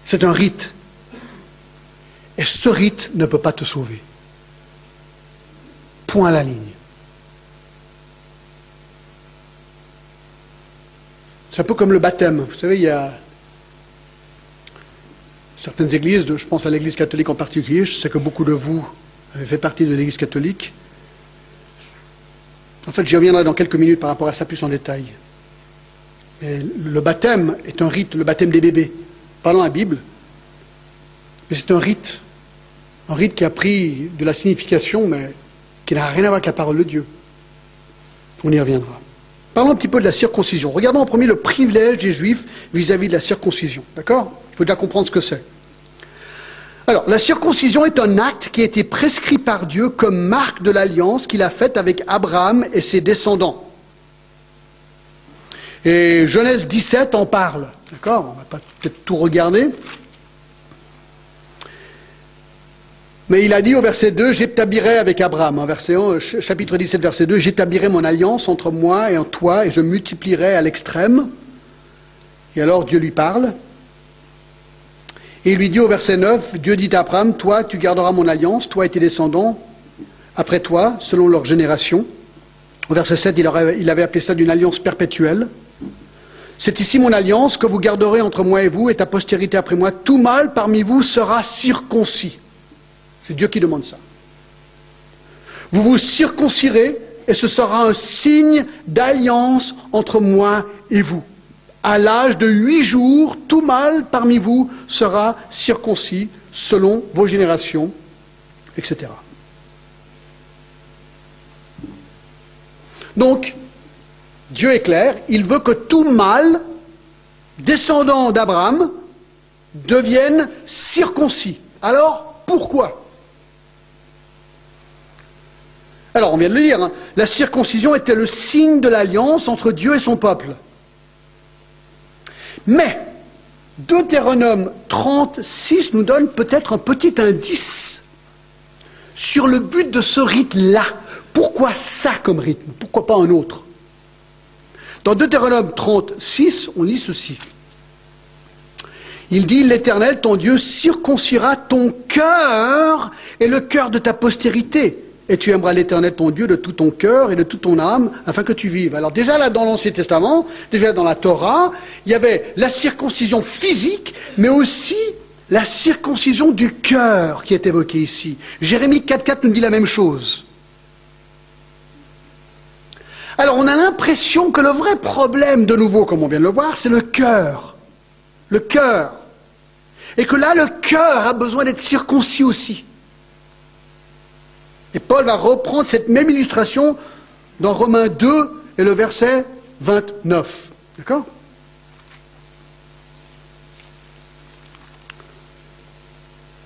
C'est un rite. Et ce rite ne peut pas te sauver. Point à la ligne. C'est un peu comme le baptême. Vous savez, il y a certaines églises, je pense à l'église catholique en particulier, je sais que beaucoup de vous avez fait partie de l'église catholique. En fait, j'y reviendrai dans quelques minutes par rapport à ça plus en détail le baptême est un rite, le baptême des bébés. Pas dans la Bible, mais c'est un rite. Un rite qui a pris de la signification, mais qui n'a rien à voir avec la parole de Dieu. On y reviendra. Parlons un petit peu de la circoncision. Regardons en premier le privilège des Juifs vis-à-vis de la circoncision. D'accord? Il faut déjà comprendre ce que c'est. Alors, la circoncision est un acte qui a été prescrit par Dieu comme marque de l'alliance qu'il a faite avec Abraham et ses descendants. Et Genèse 17 en parle. D'accord On va pas peut-être tout regarder. Mais il a dit au verset 2, j'établirai avec Abraham, en verset 1, chapitre 17, verset 2, j'établirai mon alliance entre moi et en toi et je multiplierai à l'extrême. Et alors Dieu lui parle. Et il lui dit au verset 9, Dieu dit à Abraham, toi tu garderas mon alliance, toi et tes descendants, après toi, selon leur génération. Au verset 7, il, avait appelé ça d'une alliance perpétuelle. C'est ici mon alliance que vous garderez entre moi et vous et ta postérité après moi. Tout mal parmi vous sera circoncis. C'est Dieu qui demande ça. Vous vous circoncirez et ce sera un signe d'alliance entre moi et vous. À l'âge de huit jours, tout mâle parmi vous sera circoncis selon vos générations, etc. Donc, Dieu est clair, il veut que tout mâle, descendant d'Abraham, devienne circoncis. Alors, pourquoi? Alors, on vient de le dire, hein, la circoncision était le signe de l'alliance entre Dieu et son peuple. Mais, Deutéronome 36 nous donne peut-être un petit indice sur le but de ce rite-là. Pourquoi ça comme rythme? Pourquoi pas un autre? Dans Deutéronome 36, on lit ceci. Il dit, l'Éternel, ton Dieu, circoncira ton cœur et le cœur de ta postérité. Et tu aimeras l'Éternel, ton Dieu, de tout ton cœur et de toute ton âme, afin que tu vives. Alors déjà là, dans l'Ancien Testament, déjà dans la Torah, il y avait la circoncision physique, mais aussi la circoncision du cœur qui est évoquée ici. Jérémie 4.4 nous dit la même chose. Alors on a l'impression que le vrai problème, de nouveau, comme on vient de le voir, c'est le cœur. Le cœur. Et que là, le cœur a besoin d'être circoncis aussi. Et Paul va reprendre cette même illustration dans Romains 2 et le verset 29. D'accord?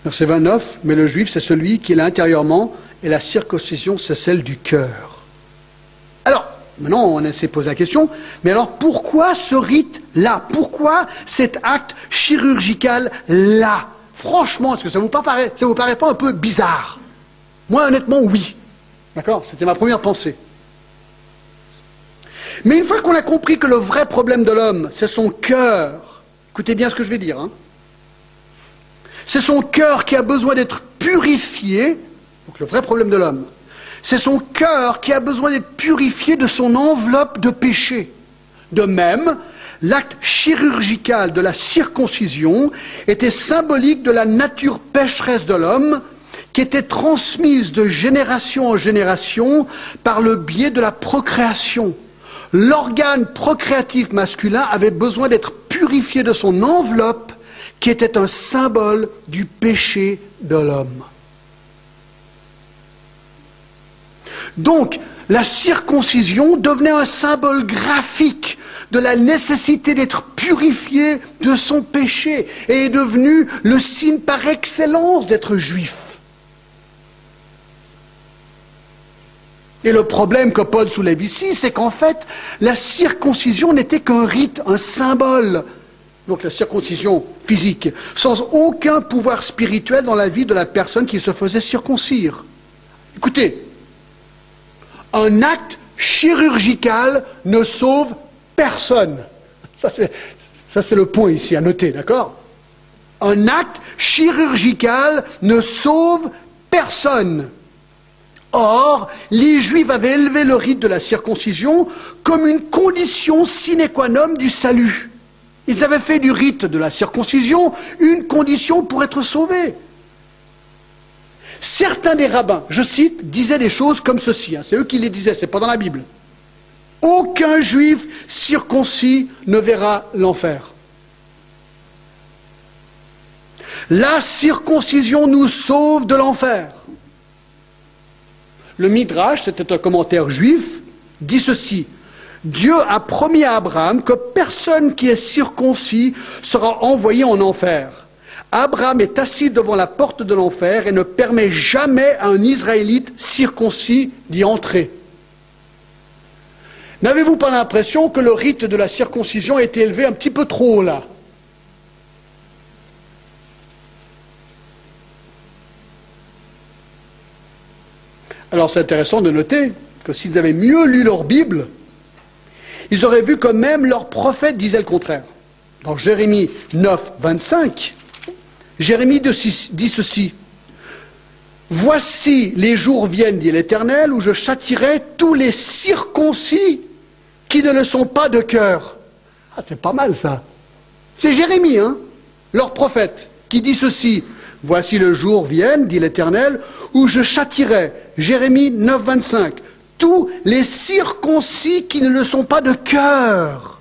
Verset 29, mais le juif, c'est celui qui est intérieurement, et la circoncision, c'est celle du cœur. Alors, maintenant, on s'est posé la question, mais alors pourquoi ce rite-là? Pourquoi cet acte chirurgical-là? Franchement, est-ce que ça vous paraît, ça vous paraît pas un peu bizarre? Moi, honnêtement, oui. D'accord? C'était ma première pensée. Mais une fois qu'on a compris que le vrai problème de l'homme, c'est son cœur, écoutez bien ce que je vais dire, hein, c'est son cœur qui a besoin d'être purifié, donc le vrai problème de l'homme. C'est son cœur qui a besoin d'être purifié de son enveloppe de péché. De même, l'acte chirurgical de la circoncision était symbolique de la nature pécheresse de l'homme qui était transmise de génération en génération par le biais de la procréation. L'organe procréatif masculin avait besoin d'être purifié de son enveloppe qui était un symbole du péché de l'homme. Donc, la circoncision devenait un symbole graphique de la nécessité d'être purifié de son péché et est devenu le signe par excellence d'être juif. Et le problème que Paul soulève ici, c'est qu'en fait, la circoncision n'était qu'un rite, un symbole donc la circoncision physique, sans aucun pouvoir spirituel dans la vie de la personne qui se faisait circoncire. Écoutez, un acte chirurgical ne sauve personne. Ça, c'est le point ici à noter, d'accord? Un acte chirurgical ne sauve personne. Or, les Juifs avaient élevé le rite de la circoncision comme une condition sine qua non du salut. Ils avaient fait du rite de la circoncision une condition pour être sauvés. Certains des rabbins, je cite, disaient des choses comme ceci. Hein. c'est eux qui les disaient, c'est pas dans la Bible. Aucun juif circoncis ne verra l'enfer. La circoncision nous sauve de l'enfer. Le Midrash, c'était un commentaire juif, dit ceci Dieu a promis à Abraham que personne qui est circoncis sera envoyé en enfer. Abraham est assis devant la porte de l'enfer et ne permet jamais à un Israélite circoncis d'y entrer. N'avez-vous pas l'impression que le rite de la circoncision a été élevé un petit peu trop là? Alors c'est intéressant de noter que s'ils avaient mieux lu leur Bible, ils auraient vu que même leur prophète disait le contraire. Dans Jérémie 9, 25, Jérémie dit ceci. Voici les jours viennent, dit l'Éternel, où je châtirai tous les circoncis qui ne le sont pas de cœur. Ah, c'est pas mal ça. C'est Jérémie, hein, leur prophète, qui dit ceci. Voici le jour vienne, dit l'Éternel, où je châtirai, Jérémie 9, 25, tous les circoncis qui ne le sont pas de cœur.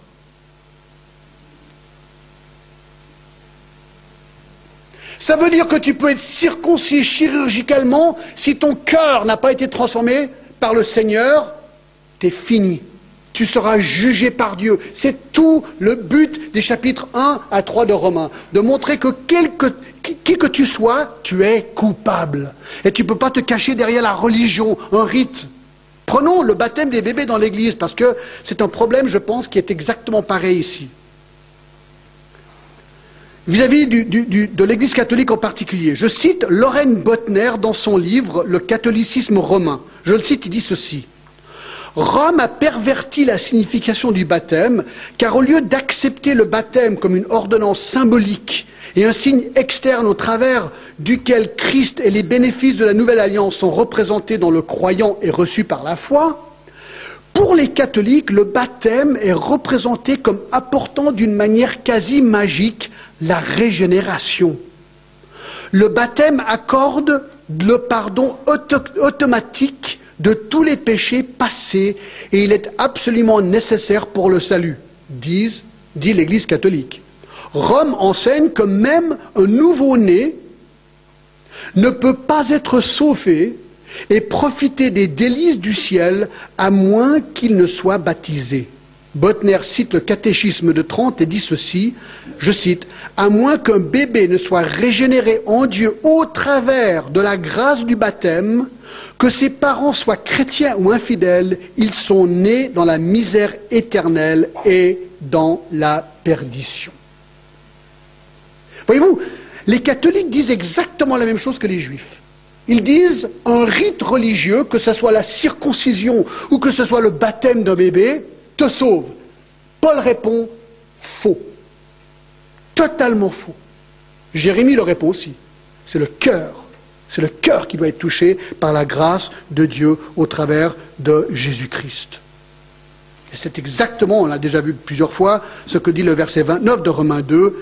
Ça veut dire que tu peux être circoncis chirurgicalement si ton cœur n'a pas été transformé par le Seigneur, t'es fini. Tu seras jugé par Dieu. C'est tout le but des chapitres 1 à 3 de Romains. De montrer que qui, que tu sois, tu es coupable. Et tu ne peux pas te cacher derrière la religion, un rite. Prenons le baptême des bébés dans l'église, parce que c'est un problème, je pense, qui est exactement pareil ici. Vis-à-vis de l'Église catholique en particulier, je cite Lorraine Botner dans son livre Le catholicisme romain. Je le cite, il dit ceci. Rome a perverti la signification du baptême, car au lieu d'accepter le baptême comme une ordonnance symbolique et un signe externe au travers duquel Christ et les bénéfices de la nouvelle alliance sont représentés dans le croyant et reçus par la foi, pour les catholiques, le baptême est représenté comme apportant d'une manière quasi magique la régénération. Le baptême accorde le pardon automatique de tous les péchés passés et il est absolument nécessaire pour le salut, dit l'Église catholique. Rome enseigne que même un nouveau-né ne peut pas être sauvé et profiter des délices du ciel à moins qu'il ne soit baptisé. Botner cite le catéchisme de Trente et dit ceci, je cite, à moins qu'un bébé ne soit régénéré en Dieu au travers de la grâce du baptême, que ses parents soient chrétiens ou infidèles, ils sont nés dans la misère éternelle et dans la perdition. Voyez-vous, les catholiques disent exactement la même chose que les juifs. Ils disent un rite religieux, que ce soit la circoncision ou que ce soit le baptême d'un bébé, te sauve. Paul répond faux. Totalement faux. Jérémie le répond aussi. C'est le cœur. C'est le cœur qui doit être touché par la grâce de Dieu au travers de Jésus-Christ. Et c'est exactement, on l'a déjà vu plusieurs fois, ce que dit le verset 29 de Romains 2.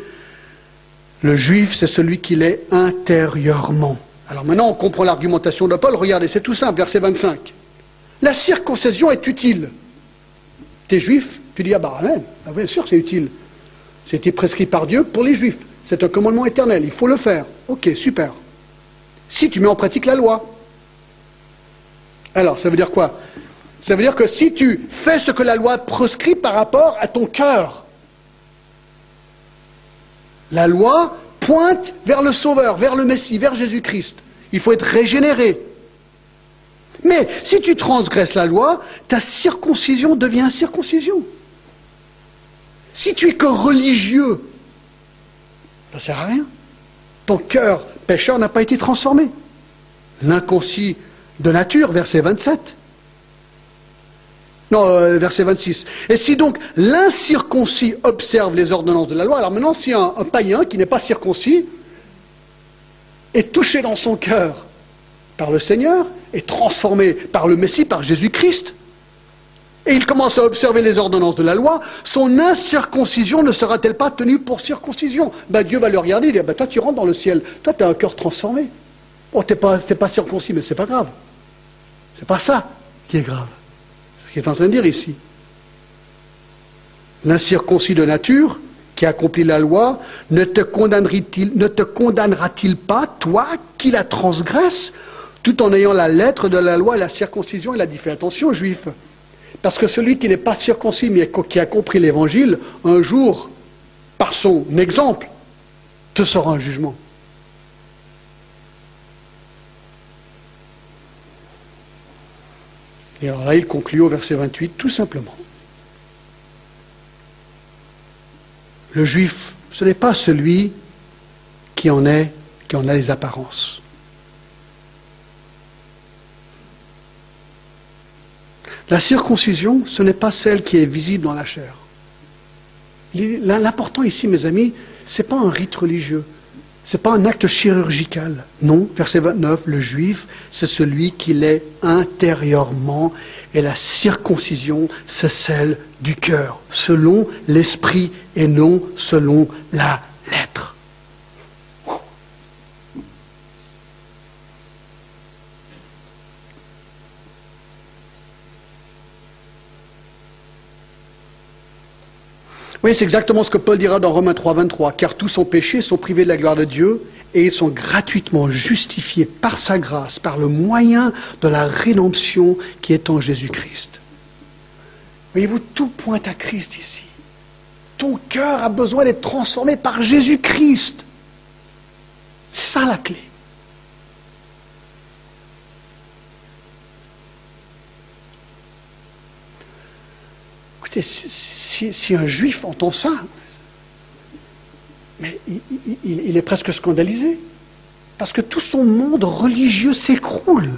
Le juif, c'est celui qu'il est intérieurement. Alors maintenant, on comprend l'argumentation de Paul. Regardez, c'est tout simple, verset 25. La circoncision est utile. T'es juif, tu dis, ah bah ah, bien sûr c'est utile. C'était prescrit par Dieu pour les juifs. C'est un commandement éternel, il faut le faire. Ok, super. Si tu mets en pratique la loi. Alors, ça veut dire quoi? Ça veut dire que si tu fais ce que la loi proscrit par rapport à ton cœur, la loi pointe vers le Sauveur, vers le Messie, vers Jésus-Christ. Il faut être régénéré. Mais si tu transgresses la loi, ta circoncision devient circoncision. Si tu es que religieux, ça ne sert à rien. Ton cœur pécheur n'a pas été transformé. L'inconcis de nature, verset 27. Non, euh, verset 26. Et si donc l'incirconcis observe les ordonnances de la loi, alors maintenant si un païen qui n'est pas circoncis est touché dans son cœur par le Seigneur, est transformé par le Messie, par Jésus-Christ, et il commence à observer les ordonnances de la loi, son incirconcision ne sera-t-elle pas tenue pour circoncision? Ben, Dieu va le regarder et dire, ben, toi tu rentres dans le ciel, toi tu as un cœur transformé. Oh, tu n'es pas, pas circoncis, mais c'est pas grave. C'est pas ça qui est grave. Ce qu'il est en train de dire ici. L'incirconcis de nature, qui accomplit la loi, ne te condamnera-t-il pas, toi qui la transgresses, tout en ayant la lettre de la loi, la circoncision, il a dit fais attention, juif. Parce que celui qui n'est pas circoncis, mais qui a compris l'évangile, un jour, par son exemple, te sera un jugement. Et alors là, il conclut au verset 28, tout simplement. Le juif, ce n'est pas celui qui en est, qui en a les apparences. La circoncision, ce n'est pas celle qui est visible dans la chair. L'important ici, mes amis, ce n'est pas un rite religieux, ce n'est pas un acte chirurgical. Non, verset 29, le juif, c'est celui qui l'est intérieurement, et la circoncision, c'est celle du cœur, selon l'esprit et non selon la lettre. Oui, c'est exactement ce que Paul dira dans Romains 3, 23. Car tous sont péchés, sont privés de la gloire de Dieu et ils sont gratuitement justifiés par sa grâce, par le moyen de la rédemption qui est en Jésus-Christ. Voyez-vous, tout pointe à Christ ici. Ton cœur a besoin d'être transformé par Jésus-Christ. C'est ça la clé. Si, un juif entend ça, mais il, est presque scandalisé. Parce que tout son monde religieux s'écroule.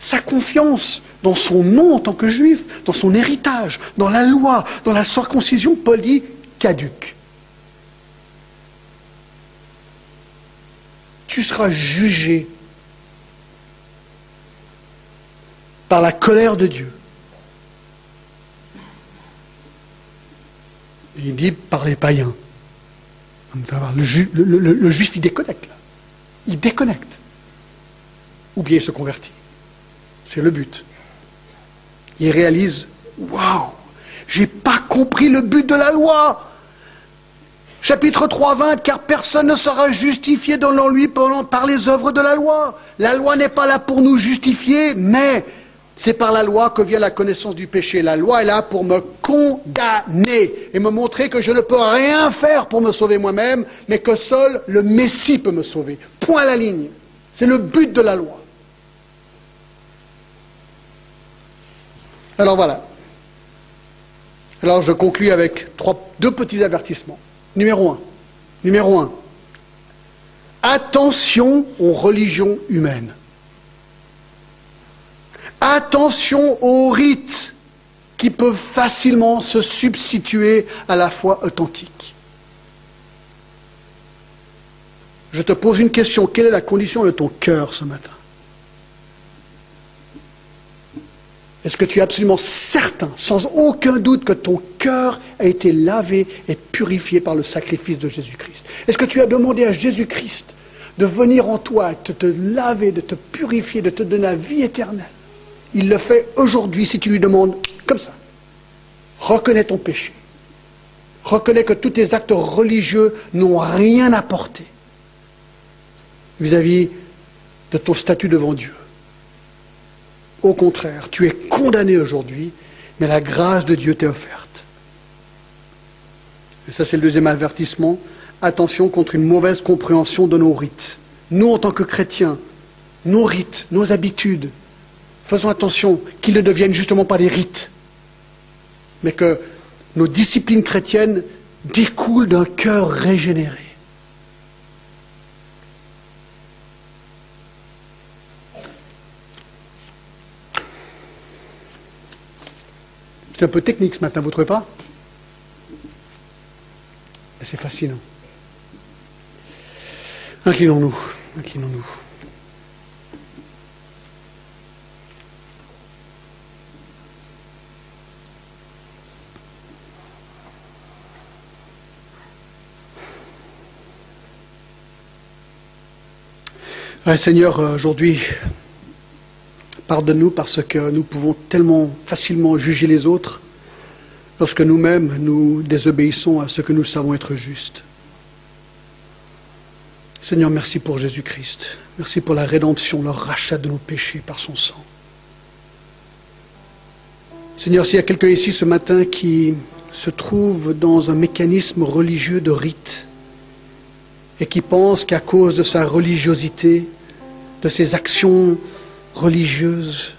Sa confiance dans son nom en tant que juif, dans son héritage, dans la loi, dans la circoncision, Paul dit caduque. Tu seras jugé par la colère de Dieu. Il dit par les païens. Le, juif, il déconnecte. Il déconnecte. Ou bien il se convertit. C'est le but. Il réalise Waouh, j'ai pas compris le but de la loi. Chapitre 3, 20, car personne ne sera justifié dans lui par les œuvres de la loi. La loi n'est pas là pour nous justifier, mais c'est par la loi que vient la connaissance du péché. La loi est là pour me condamner et me montrer que je ne peux rien faire pour me sauver moi-même, mais que seul le Messie peut me sauver. Point à la ligne. C'est le but de la loi. Alors voilà. Alors je conclus avec deux petits avertissements. Numéro un. Numéro un. Attention aux religions humaines. Attention aux rites qui peuvent facilement se substituer à la foi authentique. Je te pose une question. Quelle est la condition de ton cœur ce matin? Est-ce que tu es absolument certain, sans aucun doute, que ton cœur a été lavé et purifié par le sacrifice de Jésus-Christ? Est-ce que tu as demandé à Jésus-Christ de venir en toi, de te laver, de te purifier, de te donner la vie éternelle? Il le fait aujourd'hui si tu lui demandes comme ça. Reconnais ton péché. Reconnais que tous tes actes religieux n'ont rien apporté vis-à-vis de ton statut devant Dieu. Au contraire, tu es condamné aujourd'hui, mais la grâce de Dieu t'est offerte. Et ça, c'est le deuxième avertissement. Attention contre une mauvaise compréhension de nos rites. Nous, en tant que chrétiens, nos rites, nos habitudes, faisons attention qu'ils ne deviennent justement pas des rites, mais que nos disciplines chrétiennes découlent d'un cœur régénéré. C'est un peu technique ce matin, vous ne trouvez pas? Mais c'est fascinant. Inclinons-nous, inclinons-nous. Seigneur, aujourd'hui, pardonne-nous parce que nous pouvons tellement facilement juger les autres lorsque nous-mêmes nous désobéissons à ce que nous savons être juste. Seigneur, merci pour Jésus-Christ. Merci pour la rédemption, le rachat de nos péchés par son sang. Seigneur, s'il y a quelqu'un ici ce matin qui se trouve dans un mécanisme religieux de rite et qui pense qu'à cause de sa religiosité, de ses actions religieuses.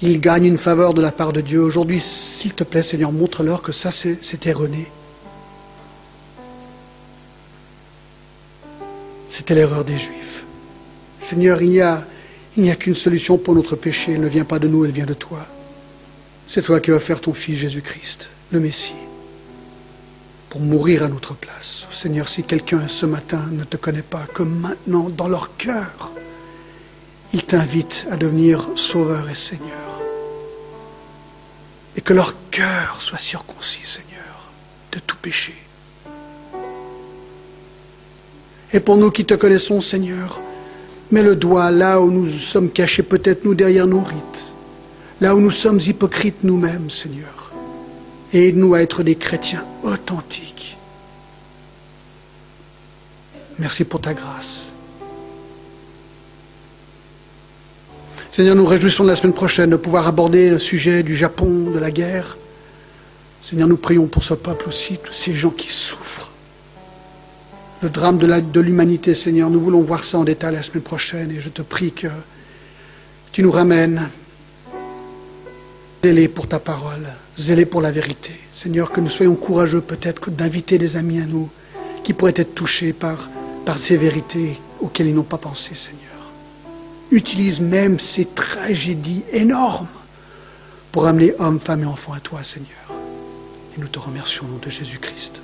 Il gagne une faveur de la part de Dieu. Aujourd'hui, s'il te plaît, Seigneur, montre-leur que ça, c'est erroné. C'était l'erreur des Juifs. Seigneur, il n'y a, a qu'une solution pour notre péché. Elle ne vient pas de nous, elle vient de toi. C'est toi qui as offert ton Fils Jésus-Christ, le Messie pour mourir à notre place. Seigneur, si quelqu'un ce matin ne te connaît pas, que maintenant, dans leur cœur, ils t'invitent à devenir sauveur et Seigneur. Et que leur cœur soit circoncis, Seigneur, de tout péché. Et pour nous qui te connaissons, Seigneur, mets le doigt là où nous sommes cachés, peut-être nous derrière nos rites, là où nous sommes hypocrites nous-mêmes, Seigneur et aide-nous à être des chrétiens authentiques. Merci pour ta grâce. Seigneur, nous réjouissons de la semaine prochaine de pouvoir aborder le sujet du Japon, de la guerre. Seigneur, nous prions pour ce peuple aussi, tous ces gens qui souffrent. Le drame de l'humanité, Seigneur, nous voulons voir ça en détail la semaine prochaine et je te prie que tu nous ramènes zélés pour ta parole, zélés pour la vérité. Seigneur, que nous soyons courageux peut-être d'inviter des amis à nous qui pourraient être touchés par, par ces vérités auxquelles ils n'ont pas pensé, Seigneur utilise même ces tragédies énormes pour amener hommes, femmes et enfants à toi, Seigneur. Et nous te remercions au nom de Jésus-Christ.